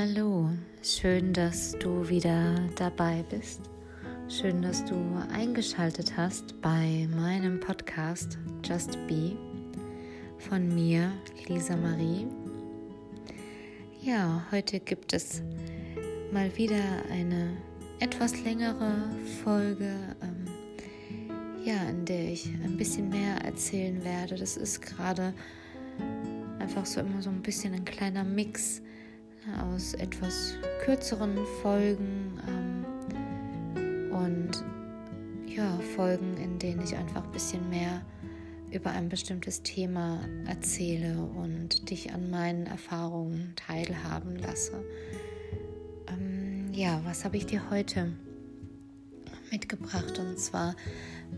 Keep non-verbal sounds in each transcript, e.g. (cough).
Hallo, schön, dass du wieder dabei bist. Schön, dass du eingeschaltet hast bei meinem Podcast Just Be von mir, Lisa Marie. Ja, heute gibt es mal wieder eine etwas längere Folge, ähm, ja, in der ich ein bisschen mehr erzählen werde. Das ist gerade einfach so immer so ein bisschen ein kleiner Mix aus etwas kürzeren Folgen ähm, und ja, Folgen, in denen ich einfach ein bisschen mehr über ein bestimmtes Thema erzähle und dich an meinen Erfahrungen teilhaben lasse. Ähm, ja, was habe ich dir heute mitgebracht? Und zwar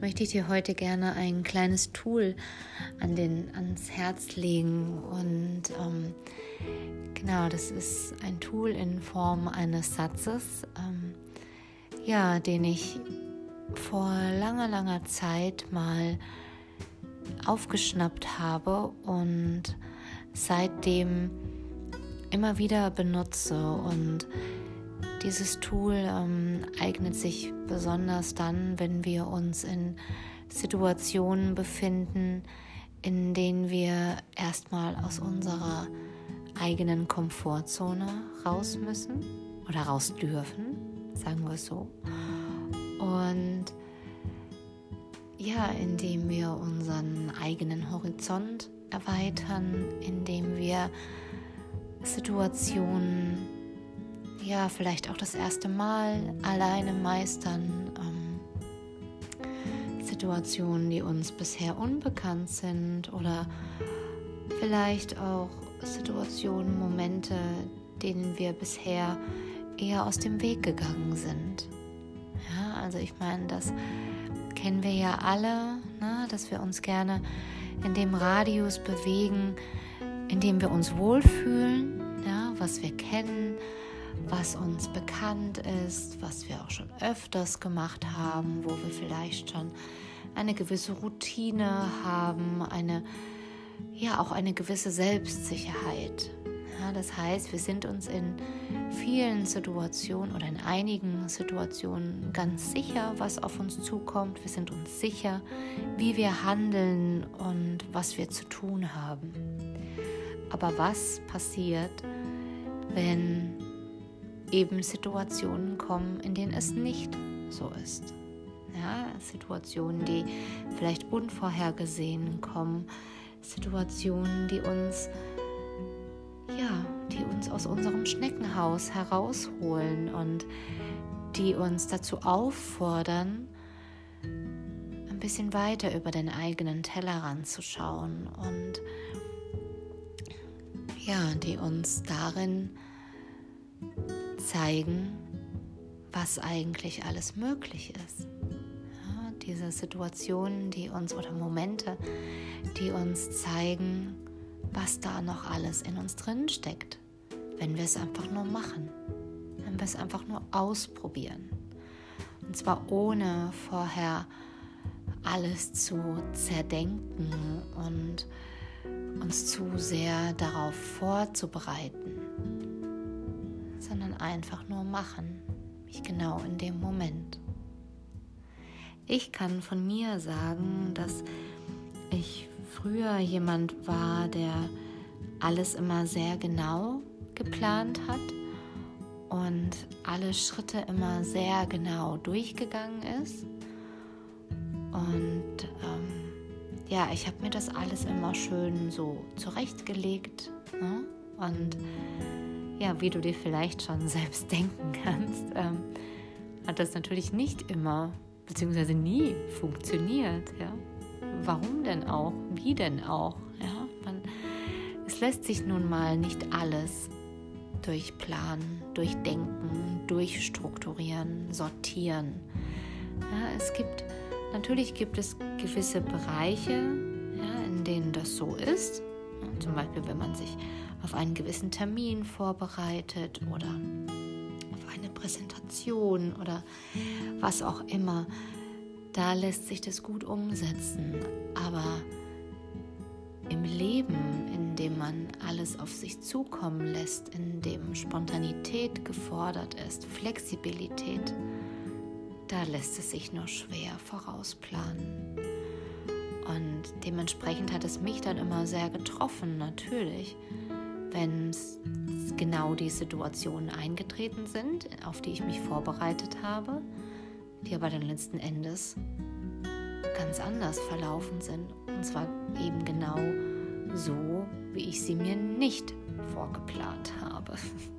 möchte ich dir heute gerne ein kleines Tool an den, ans Herz legen. Und ähm, genau, das ist ein Tool in Form eines Satzes, ähm, ja, den ich vor langer, langer Zeit mal aufgeschnappt habe und seitdem immer wieder benutze und dieses Tool ähm, eignet sich besonders dann, wenn wir uns in Situationen befinden, in denen wir erstmal aus unserer eigenen Komfortzone raus müssen oder raus dürfen, sagen wir es so. Und ja, indem wir unseren eigenen Horizont erweitern, indem wir Situationen ja, vielleicht auch das erste Mal alleine meistern. Ähm, Situationen, die uns bisher unbekannt sind oder vielleicht auch Situationen, Momente, denen wir bisher eher aus dem Weg gegangen sind. Ja, also ich meine, das kennen wir ja alle, ne, dass wir uns gerne in dem Radius bewegen, in dem wir uns wohlfühlen, ja, was wir kennen, was uns bekannt ist, was wir auch schon öfters gemacht haben, wo wir vielleicht schon eine gewisse Routine haben, eine ja auch eine gewisse Selbstsicherheit. Ja, das heißt, wir sind uns in vielen Situationen oder in einigen Situationen ganz sicher, was auf uns zukommt. Wir sind uns sicher, wie wir handeln und was wir zu tun haben. Aber was passiert, wenn eben Situationen kommen, in denen es nicht so ist. Ja, Situationen, die vielleicht unvorhergesehen kommen, Situationen, die uns ja, die uns aus unserem Schneckenhaus herausholen und die uns dazu auffordern, ein bisschen weiter über den eigenen Tellerrand zu schauen und ja, die uns darin zeigen, was eigentlich alles möglich ist. Ja, diese Situationen, die uns oder Momente, die uns zeigen, was da noch alles in uns drin steckt, wenn wir es einfach nur machen, wenn wir es einfach nur ausprobieren. Und zwar ohne vorher alles zu zerdenken und uns zu sehr darauf vorzubereiten sondern einfach nur machen, mich genau in dem Moment. Ich kann von mir sagen, dass ich früher jemand war, der alles immer sehr genau geplant hat und alle Schritte immer sehr genau durchgegangen ist. Und ähm, ja, ich habe mir das alles immer schön so zurechtgelegt. Ne? Und ja, wie du dir vielleicht schon (laughs) selbst denken kannst, ähm, hat das natürlich nicht immer beziehungsweise nie funktioniert. Ja? Warum denn auch? Wie denn auch? Ja? Man, es lässt sich nun mal nicht alles durchplanen, durchdenken, durchstrukturieren, sortieren. Ja, es gibt natürlich gibt es gewisse Bereiche, ja, in denen das so ist. Zum Beispiel, wenn man sich auf einen gewissen Termin vorbereitet oder auf eine Präsentation oder was auch immer. Da lässt sich das gut umsetzen. Aber im Leben, in dem man alles auf sich zukommen lässt, in dem Spontanität gefordert ist, Flexibilität, da lässt es sich nur schwer vorausplanen. Und dementsprechend hat es mich dann immer sehr getroffen, natürlich, wenn genau die Situationen eingetreten sind, auf die ich mich vorbereitet habe, die aber dann letzten Endes ganz anders verlaufen sind. Und zwar eben genau so, wie ich sie mir nicht vorgeplant habe.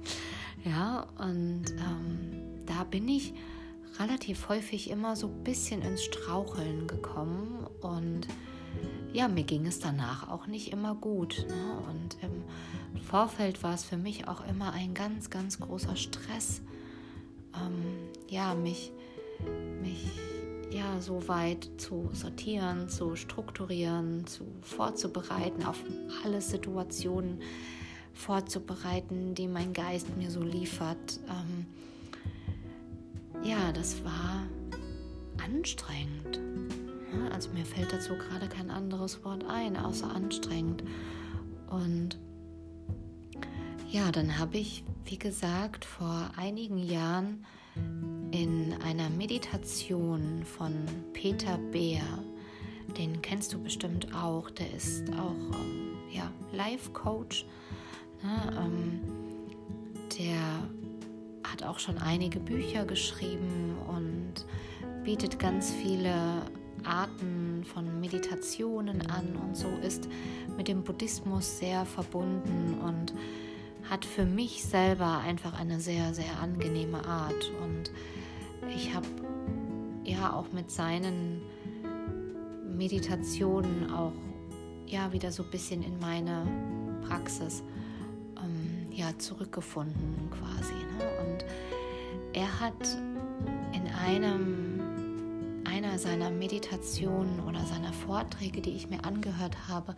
(laughs) ja, und ähm, da bin ich relativ häufig immer so ein bisschen ins Straucheln gekommen und ja, mir ging es danach auch nicht immer gut. Ne? Und im Vorfeld war es für mich auch immer ein ganz, ganz großer Stress, ähm, ja, mich, mich ja, so weit zu sortieren, zu strukturieren, zu vorzubereiten, auf alle Situationen vorzubereiten, die mein Geist mir so liefert. Ähm, ja, das war anstrengend. Ja, also mir fällt dazu gerade kein anderes Wort ein, außer anstrengend. Und ja, dann habe ich, wie gesagt, vor einigen Jahren in einer Meditation von Peter Beer, den kennst du bestimmt auch, der ist auch ähm, ja, Life-Coach. Ne, ähm, der hat auch schon einige Bücher geschrieben und bietet ganz viele Arten von Meditationen an und so ist mit dem Buddhismus sehr verbunden und hat für mich selber einfach eine sehr, sehr angenehme Art. Und ich habe ja auch mit seinen Meditationen auch ja wieder so ein bisschen in meine Praxis ja zurückgefunden quasi. Ne? Und er hat in einem einer seiner Meditationen oder seiner Vorträge, die ich mir angehört habe,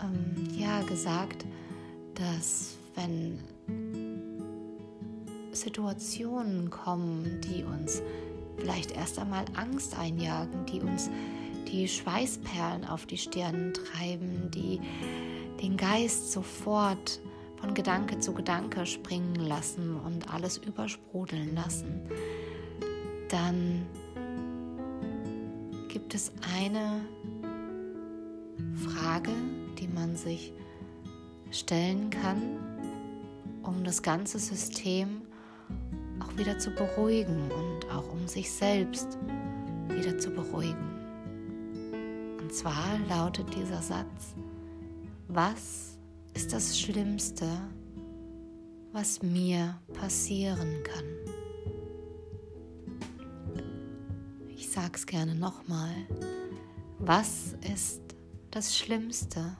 ähm, ja gesagt, dass wenn Situationen kommen, die uns vielleicht erst einmal Angst einjagen, die uns die Schweißperlen auf die Stirn treiben, die den Geist sofort von Gedanke zu Gedanke springen lassen und alles übersprudeln lassen, dann gibt es eine Frage, die man sich stellen kann, um das ganze System auch wieder zu beruhigen und auch um sich selbst wieder zu beruhigen. Und zwar lautet dieser Satz, was ist das Schlimmste, was mir passieren kann? Ich sage es gerne nochmal. Was ist das Schlimmste,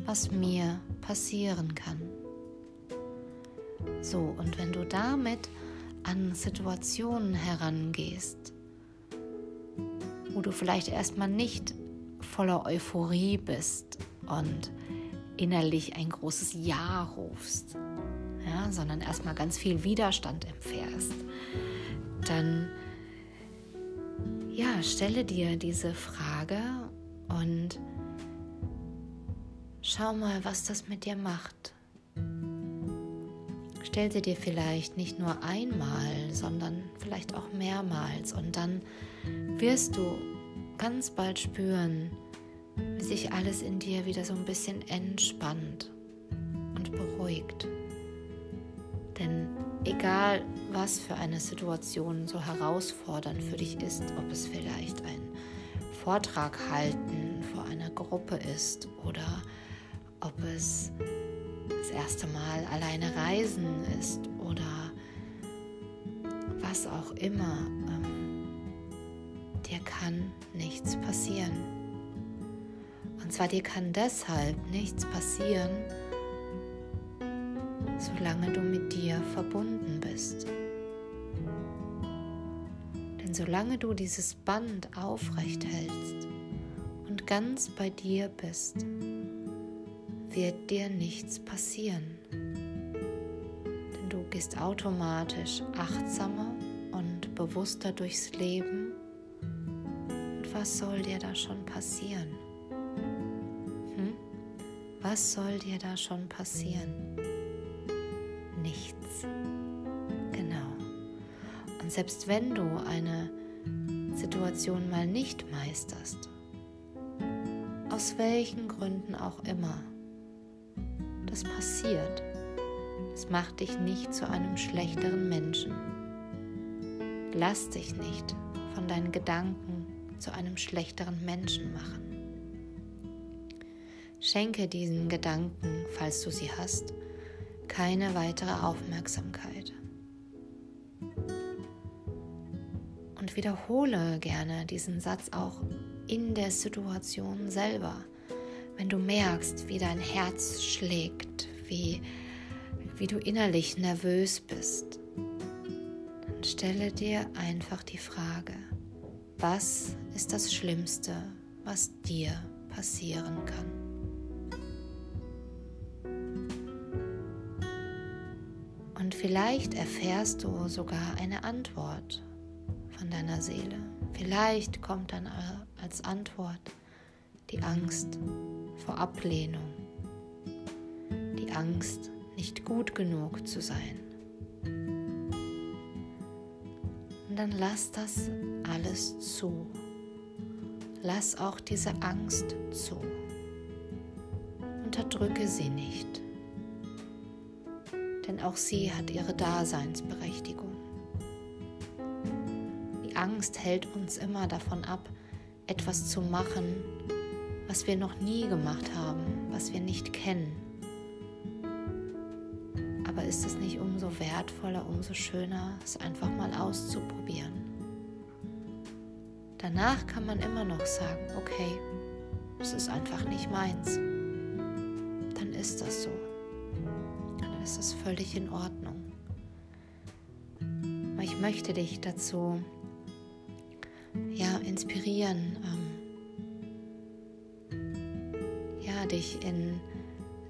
was mir passieren kann? So, und wenn du damit an Situationen herangehst, wo du vielleicht erstmal nicht voller Euphorie bist und innerlich ein großes Ja rufst, ja, sondern erstmal ganz viel Widerstand empfährst, dann ja, stelle dir diese Frage und schau mal, was das mit dir macht. Stell sie dir vielleicht nicht nur einmal, sondern vielleicht auch mehrmals und dann wirst du ganz bald spüren, wie sich alles in dir wieder so ein bisschen entspannt und beruhigt. Denn egal, was für eine Situation so herausfordernd für dich ist, ob es vielleicht ein Vortrag halten vor einer Gruppe ist oder ob es das erste Mal alleine reisen ist oder was auch immer, ähm, dir kann nichts passieren. Zwar dir kann deshalb nichts passieren, solange du mit dir verbunden bist. Denn solange du dieses Band aufrecht hältst und ganz bei dir bist, wird dir nichts passieren. Denn du gehst automatisch achtsamer und bewusster durchs Leben. Und was soll dir da schon passieren? Was soll dir da schon passieren? Nichts. Genau. Und selbst wenn du eine Situation mal nicht meisterst, aus welchen Gründen auch immer, das passiert. Es macht dich nicht zu einem schlechteren Menschen. Lass dich nicht von deinen Gedanken zu einem schlechteren Menschen machen. Schenke diesen Gedanken, falls du sie hast, keine weitere Aufmerksamkeit. Und wiederhole gerne diesen Satz auch in der Situation selber. Wenn du merkst, wie dein Herz schlägt, wie, wie du innerlich nervös bist, dann stelle dir einfach die Frage, was ist das Schlimmste, was dir passieren kann? Und vielleicht erfährst du sogar eine Antwort von deiner Seele. Vielleicht kommt dann als Antwort die Angst vor Ablehnung, die Angst, nicht gut genug zu sein. Und dann lass das alles zu. Lass auch diese Angst zu. Unterdrücke sie nicht denn auch sie hat ihre Daseinsberechtigung. Die Angst hält uns immer davon ab, etwas zu machen, was wir noch nie gemacht haben, was wir nicht kennen. Aber ist es nicht umso wertvoller, umso schöner, es einfach mal auszuprobieren? Danach kann man immer noch sagen, okay, es ist einfach nicht meins. Dann ist das so ist es völlig in Ordnung. Aber ich möchte dich dazu ja, inspirieren, ähm, ja, dich in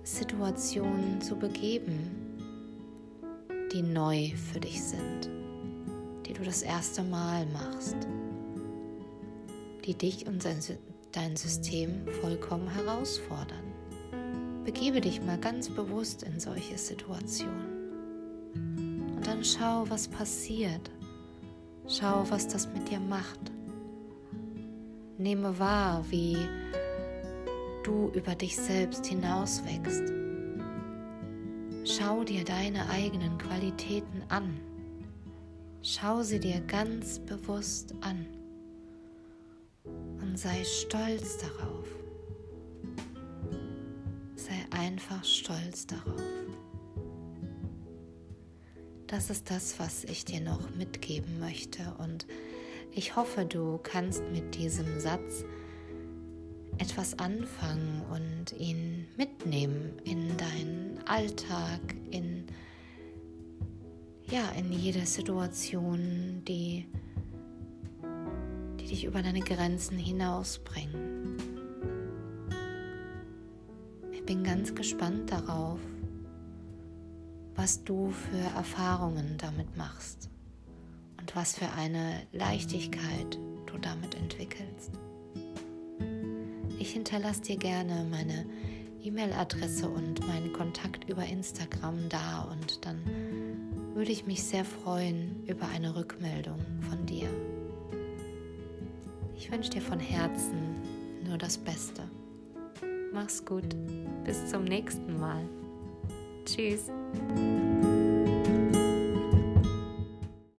Situationen zu begeben, die neu für dich sind, die du das erste Mal machst, die dich und dein System vollkommen herausfordern. Begebe dich mal ganz bewusst in solche Situationen. Und dann schau, was passiert. Schau, was das mit dir macht. Nehme wahr, wie du über dich selbst hinauswächst. Schau dir deine eigenen Qualitäten an. Schau sie dir ganz bewusst an und sei stolz darauf einfach stolz darauf. Das ist das, was ich dir noch mitgeben möchte und ich hoffe, du kannst mit diesem Satz etwas anfangen und ihn mitnehmen in deinen Alltag, in ja, in jede Situation, die, die dich über deine Grenzen hinausbringen. Bin ganz gespannt darauf, was du für Erfahrungen damit machst und was für eine Leichtigkeit du damit entwickelst. Ich hinterlasse dir gerne meine E-Mail-Adresse und meinen Kontakt über Instagram da und dann würde ich mich sehr freuen über eine Rückmeldung von dir. Ich wünsche dir von Herzen nur das Beste. Mach's gut. Bis zum nächsten Mal. Tschüss.